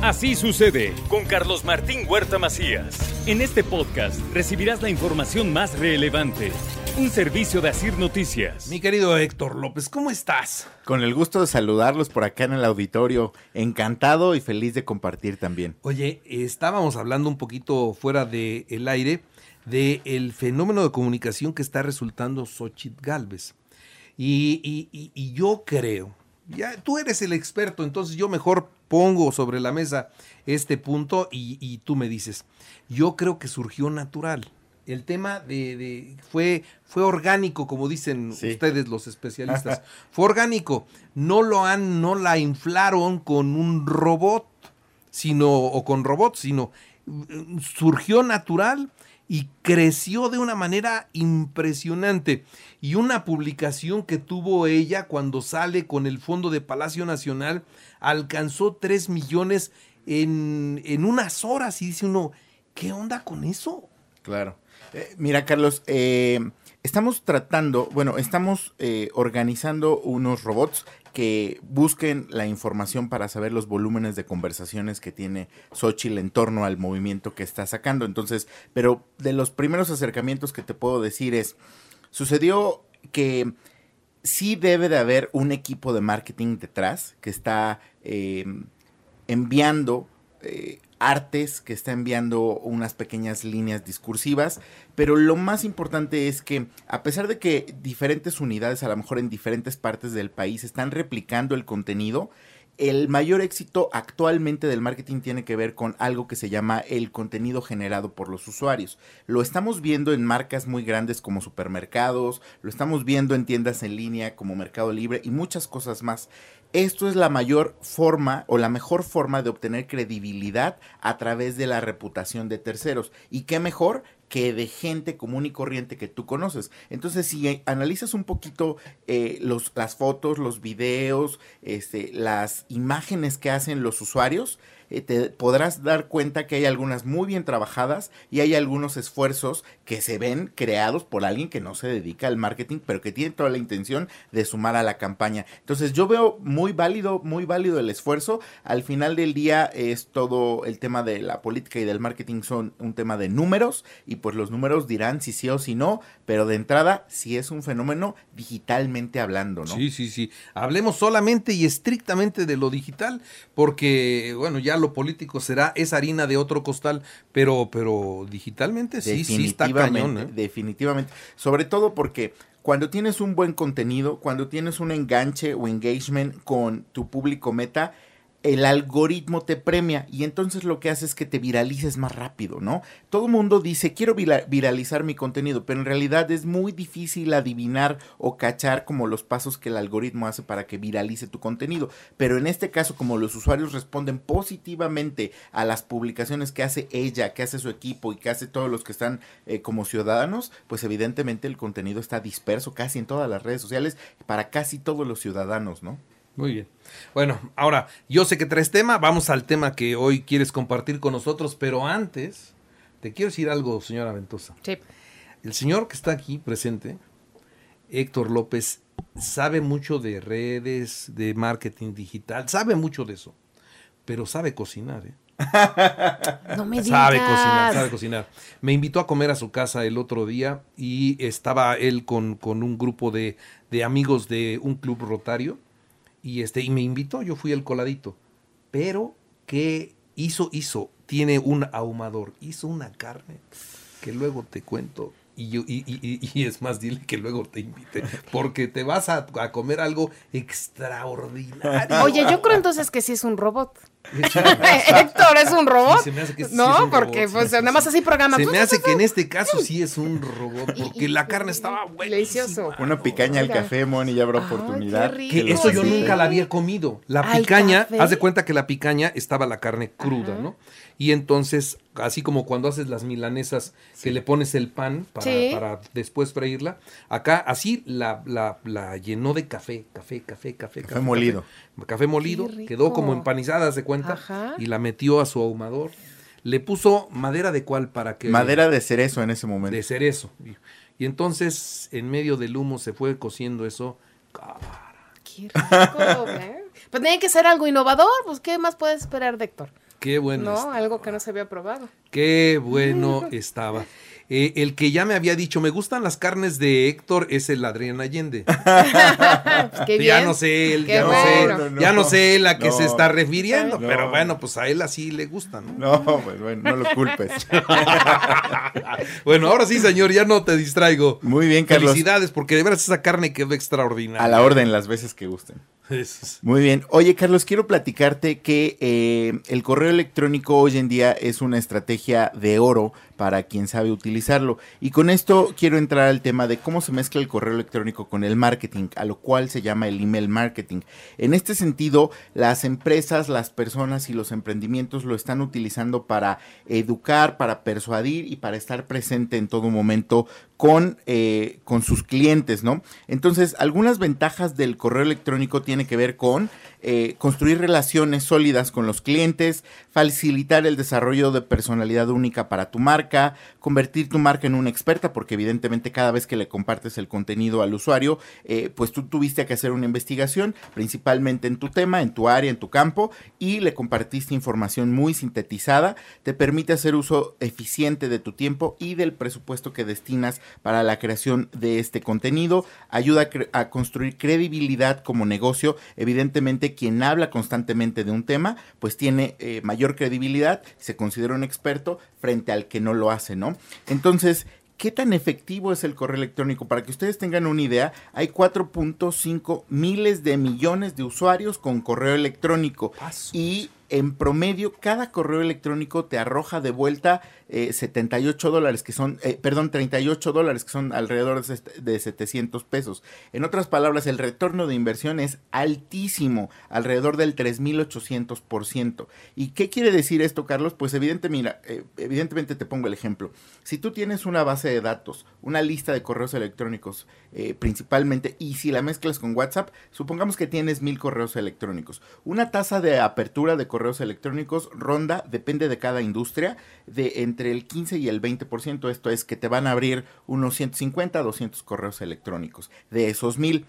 Así sucede con Carlos Martín Huerta Macías. En este podcast recibirás la información más relevante. Un servicio de Asir Noticias. Mi querido Héctor López, ¿cómo estás? Con el gusto de saludarlos por acá en el auditorio. Encantado y feliz de compartir también. Oye, estábamos hablando un poquito fuera del aire del el fenómeno de comunicación que está resultando Xochitl Galvez. Y, y, y, yo creo, ya tú eres el experto, entonces yo mejor pongo sobre la mesa este punto y, tú me dices, yo creo que surgió natural. El tema de, de fue, fue orgánico, como dicen ustedes los especialistas. fue orgánico. No lo han, no la inflaron con un robot, sino, o con robots, sino surgió natural y creció de una manera impresionante. Y una publicación que tuvo ella cuando sale con el fondo de Palacio Nacional alcanzó 3 millones en, en unas horas y dice uno, ¿qué onda con eso? Claro. Eh, mira, Carlos, eh, estamos tratando, bueno, estamos eh, organizando unos robots que busquen la información para saber los volúmenes de conversaciones que tiene Xochitl en torno al movimiento que está sacando. Entonces, pero de los primeros acercamientos que te puedo decir es, sucedió que sí debe de haber un equipo de marketing detrás que está eh, enviando eh, artes, que está enviando unas pequeñas líneas discursivas, pero lo más importante es que a pesar de que diferentes unidades, a lo mejor en diferentes partes del país, están replicando el contenido, el mayor éxito actualmente del marketing tiene que ver con algo que se llama el contenido generado por los usuarios. Lo estamos viendo en marcas muy grandes como supermercados, lo estamos viendo en tiendas en línea como Mercado Libre y muchas cosas más. Esto es la mayor forma o la mejor forma de obtener credibilidad a través de la reputación de terceros. ¿Y qué mejor que de gente común y corriente que tú conoces. Entonces, si analizas un poquito eh, los, las fotos, los videos, este, las imágenes que hacen los usuarios, te podrás dar cuenta que hay algunas muy bien trabajadas y hay algunos esfuerzos que se ven creados por alguien que no se dedica al marketing, pero que tiene toda la intención de sumar a la campaña. Entonces yo veo muy válido, muy válido el esfuerzo. Al final del día es todo el tema de la política y del marketing son un tema de números y pues los números dirán si sí o si no, pero de entrada si es un fenómeno digitalmente hablando, ¿no? Sí, sí, sí. Hablemos solamente y estrictamente de lo digital porque bueno, ya lo político será esa harina de otro costal, pero, pero digitalmente sí, sí está cañón. ¿eh? Definitivamente. Sobre todo porque cuando tienes un buen contenido, cuando tienes un enganche o engagement con tu público meta, el algoritmo te premia y entonces lo que hace es que te viralices más rápido, ¿no? Todo el mundo dice, quiero viralizar mi contenido, pero en realidad es muy difícil adivinar o cachar como los pasos que el algoritmo hace para que viralice tu contenido. Pero en este caso, como los usuarios responden positivamente a las publicaciones que hace ella, que hace su equipo y que hace todos los que están eh, como ciudadanos, pues evidentemente el contenido está disperso casi en todas las redes sociales para casi todos los ciudadanos, ¿no? Muy bien. Bueno, ahora, yo sé que traes tema, vamos al tema que hoy quieres compartir con nosotros, pero antes, te quiero decir algo, señora Ventosa. Sí. El señor que está aquí presente, Héctor López, sabe mucho de redes, de marketing digital, sabe mucho de eso, pero sabe cocinar, ¿eh? No me digas. Sabe cocinar, sabe cocinar. Me invitó a comer a su casa el otro día y estaba él con, con un grupo de, de amigos de un club rotario y este y me invitó, yo fui el coladito. Pero ¿qué hizo? Hizo, tiene un ahumador, hizo una carne que luego te cuento. Y, yo, y, y, y, es más, dile que luego te invite, porque te vas a, a comer algo extraordinario. Oye, yo creo entonces que sí es un robot. Héctor es un robot. no, porque pues nada más así programa. Se me hace que en este caso sí es un robot, porque la carne estaba buena. Delicioso. Una picaña al café, Moni, ya habrá oportunidad. que eso yo nunca la había comido. La picaña, haz de cuenta que la picaña estaba la carne cruda, ¿no? Y entonces, así como cuando haces las milanesas, que le pones el pan para, después freírla, acá así la, la, llenó de café, café, café, café. Café, molido. Café, molido, quedó como empanizada, se cuenta, y la metió a su ahumador. Le puso madera de cuál para que... Madera de cerezo en ese momento. De cerezo. Y, entonces, en medio del humo, se fue cociendo eso. Qué rico, ¿eh? Pues tiene que ser algo innovador, pues ¿qué más puedes esperar de Héctor? Qué bueno. No, algo que no se había probado. Qué bueno estaba. Eh, el que ya me había dicho, me gustan las carnes de Héctor, es el Adrián Allende. Ya no sé él, ya no sé, ya no sé él a qué se No. está refiriendo, No. pero bueno, pues a él así le gusta, ¿no? No, pues bueno, no lo culpes. Bueno, ahora sí, señor, ya no te distraigo. Muy bien, Carlos. Felicidades, porque de veras esa carne quedó extraordinaria. A la orden las veces que gusten. Muy bien. Oye, Carlos, quiero platicarte que eh, el correo electrónico hoy en día es una estrategia de oro para quien sabe utilizarlo. Y con esto quiero entrar al tema de cómo se mezcla el correo electrónico con el marketing, a lo cual se llama el email marketing. En este sentido, las empresas, las personas y los emprendimientos lo están utilizando para educar, para persuadir y para estar presente en todo momento con, eh, con sus clientes, ¿no? Entonces, algunas ventajas del correo electrónico tienen que ver con eh, construir relaciones sólidas con los clientes, facilitar el desarrollo de personalidad única para tu marca, convertir tu marca en una experta, porque evidentemente cada vez que le compartes el contenido al usuario, eh, pues tú tuviste que hacer una investigación, principalmente en tu tema, en tu área, en tu campo, y le compartiste información muy sintetizada, te permite hacer uso eficiente de tu tiempo y del presupuesto que destinas para la creación de este contenido, ayuda a construir credibilidad como negocio, evidentemente quien habla constantemente de un tema, pues tiene eh, mayor credibilidad, se considera un experto frente al que no lo hace, ¿no? Entonces, ¿Qué tan efectivo es el correo electrónico? Para que ustedes tengan una idea, hay 4.5 miles de millones de usuarios con correo electrónico y en promedio cada correo electrónico te arroja de vuelta eh, 78 dólares, que son, eh, perdón, 38 dólares, que son alrededor de, de 700 pesos. En otras palabras, el retorno de inversión es altísimo, alrededor del 3.800%. ¿Y qué quiere decir esto, Carlos? Pues mira, eh, evidentemente te pongo el ejemplo. Si tú tienes una base de datos, una lista de correos electrónicos eh, principalmente, y si la mezclas con WhatsApp, supongamos que tienes mil correos electrónicos. Una tasa de apertura de correos electrónicos ronda, depende de cada industria, de entre el 15 y el 20%. Esto es que te van a abrir unos 150 a 200 correos electrónicos de esos mil.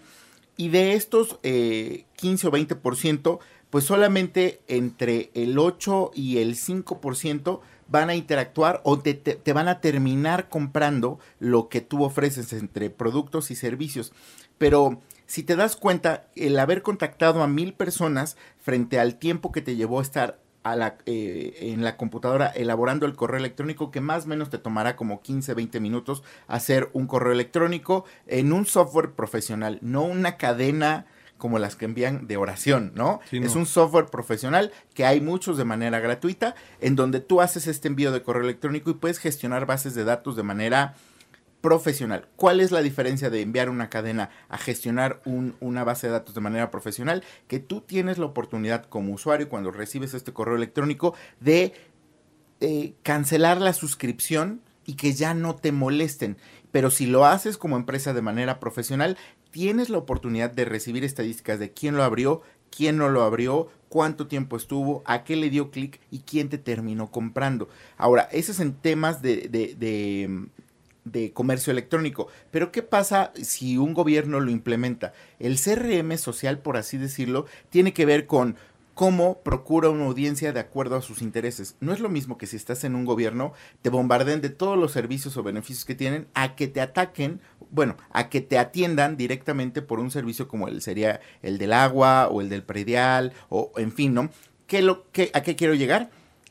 Y de estos eh, 15 o 20%, pues solamente entre el 8 y el 5% van a interactuar o te- te van a terminar comprando lo que tú ofreces entre productos y servicios. Pero si te das cuenta, el haber contactado a mil personas frente al tiempo que te llevó estar a la, eh, en la computadora elaborando el correo electrónico que más o menos te tomará como 15, 20 minutos hacer un correo electrónico en un software profesional, no una cadena como las que envían de oración, ¿no? Sí, es no. un software profesional que hay muchos de manera gratuita, en donde tú haces este envío de correo electrónico y puedes gestionar bases de datos de manera profesional. ¿Cuál es la diferencia de enviar una cadena a gestionar un- una base de datos de manera profesional? Que tú tienes la oportunidad como usuario cuando recibes este correo electrónico de eh, cancelar la suscripción y que ya no te molesten. Pero si lo haces como empresa de manera profesional, tienes la oportunidad de recibir estadísticas de quién lo abrió, quién no lo abrió, cuánto tiempo estuvo, a qué le dio clic y quién te terminó comprando. Ahora, eso es en temas de, de comercio electrónico. Pero ¿qué pasa si un gobierno lo implementa? El CRM social, por así decirlo, tiene que ver con cómo procura una audiencia de acuerdo a sus intereses. No es lo mismo que si estás en un gobierno, te bombarden de todos los servicios o beneficios que tienen, a que te ataquen, bueno, a que te atiendan directamente por un servicio como el sería el del agua o el del predial, o en fin, ¿no? ¿Qué lo, qué, ¿A qué quiero llegar?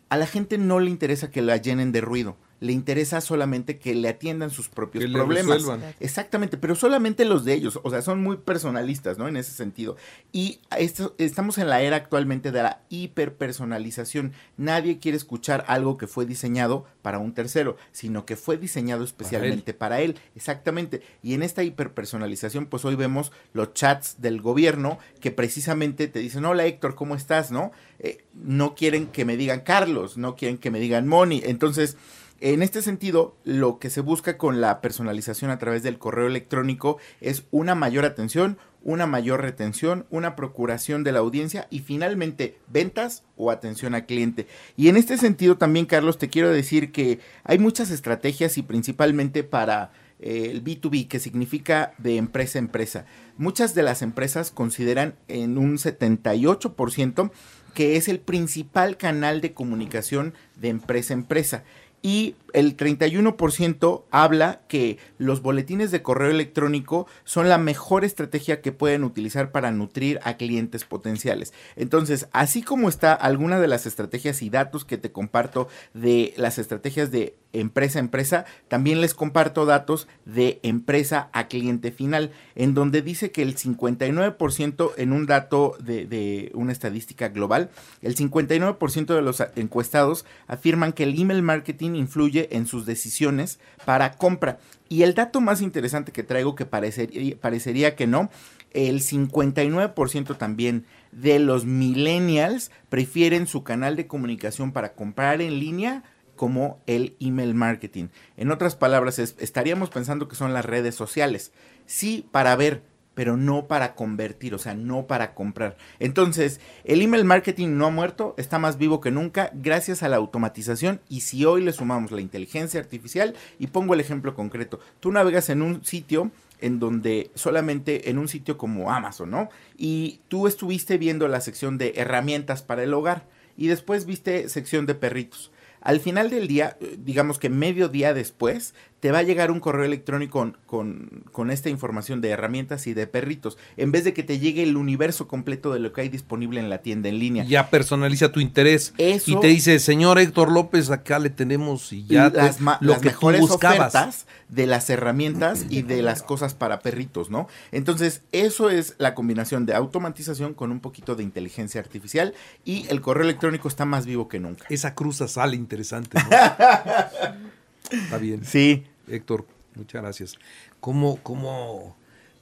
A la gente no le interesa que la llenen de ruido. Le interesa solamente que le atiendan sus propios Que le problemas. Exactamente, pero solamente los de ellos, o sea, son muy personalistas, ¿no? En ese sentido. Y esto, estamos en la era actualmente de la hiperpersonalización. Nadie quiere escuchar algo que fue diseñado para un tercero, sino que fue diseñado especialmente para él. Exactamente. Y en esta hiperpersonalización, pues hoy vemos los chats del gobierno que precisamente te dicen, hola Héctor, ¿cómo estás? ¿No? Eh, no quieren que me digan Carlos, no quieren que me digan Moni. Entonces, en este sentido, lo que se busca con la personalización a través del correo electrónico es una mayor atención, una mayor retención, una procuración de la audiencia y finalmente ventas o atención al cliente. Y en este sentido también, Carlos, te quiero decir que hay muchas estrategias y principalmente para eh, el B2B, que significa de empresa a empresa. Muchas de las empresas consideran en un 78% que es el principal canal de comunicación de empresa a empresa y el 31% habla que los boletines de correo electrónico son la mejor estrategia que pueden utilizar para nutrir a clientes potenciales. Entonces, así como está alguna de las estrategias y datos que te comparto de las estrategias de empresa a empresa, también les comparto datos de empresa a cliente final, en donde dice que el 59% en un dato de, de una estadística global, el 59% de los encuestados afirman que el email marketing influye en sus decisiones para compra. Y el dato más interesante que traigo, que parecería, parecería que no, el 59% también de los millennials prefieren su canal de comunicación para comprar en línea como el email marketing. En otras palabras, estaríamos pensando que son las redes sociales. Sí, para ver pero no para convertir, o sea, no para comprar. Entonces, el email marketing no ha muerto, está más vivo que nunca gracias a la automatización y si hoy le sumamos la inteligencia artificial y pongo el ejemplo concreto, tú navegas en un sitio en donde solamente en un sitio como Amazon, ¿no? Y tú estuviste viendo la sección de herramientas para el hogar y después viste sección de perritos. Al final del día, digamos que medio día después, te va a llegar un correo electrónico con, con, esta información de herramientas y de perritos, en vez de que te llegue el universo completo de lo que hay disponible en la tienda en línea. Ya personaliza tu interés y te dice, señor Héctor López, acá le tenemos y ya las, lo que mejores ofertas de las herramientas y de las cosas para perritos, ¿no? Entonces, eso es la combinación de automatización con un poquito de inteligencia artificial y el correo electrónico está más vivo que nunca. Esa cruza sale interesante. Está bien. Sí. Héctor, muchas gracias. ¿Cómo, cómo,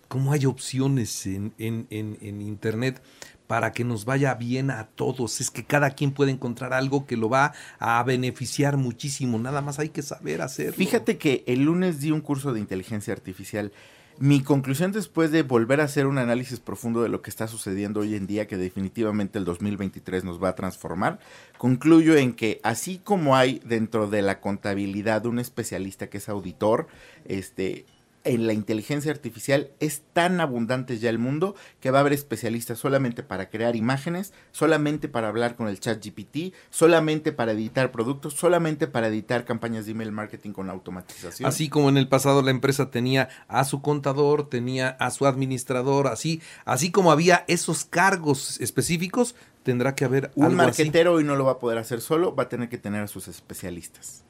cómo hay opciones en, en, en, Internet para que nos vaya bien a todos? Es que cada quien puede encontrar algo que lo va a beneficiar muchísimo. Nada más hay que saber hacerlo. Fíjate que el lunes di un curso de inteligencia artificial mi conclusión después de volver a hacer un análisis profundo de lo que está sucediendo hoy en día, que definitivamente el 2023 nos va a transformar, concluyo en que así como hay dentro de la contabilidad un especialista que es auditor, este, en la inteligencia artificial es tan abundante ya el mundo que va a haber especialistas solamente para crear imágenes, solamente para hablar con el chat GPT, solamente para editar productos, solamente para editar campañas de email marketing con automatización. Así como en el pasado la empresa tenía a su contador, tenía a su administrador, así, así como había esos cargos específicos, tendrá que haber un marquetero y no lo va a poder hacer solo, va a tener que tener a sus especialistas.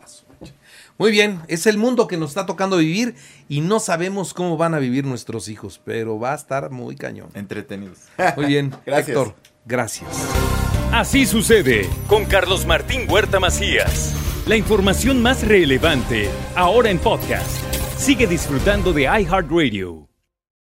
Paso. Muy bien, es el mundo que nos está tocando vivir y no sabemos cómo van a vivir nuestros hijos, pero va a estar muy cañón. Entretenidos. Muy bien, gracias. Héctor, gracias. Así sucede con Carlos Martín Huerta Macías. La información más relevante, ahora en podcast. Sigue disfrutando de iHeartRadio.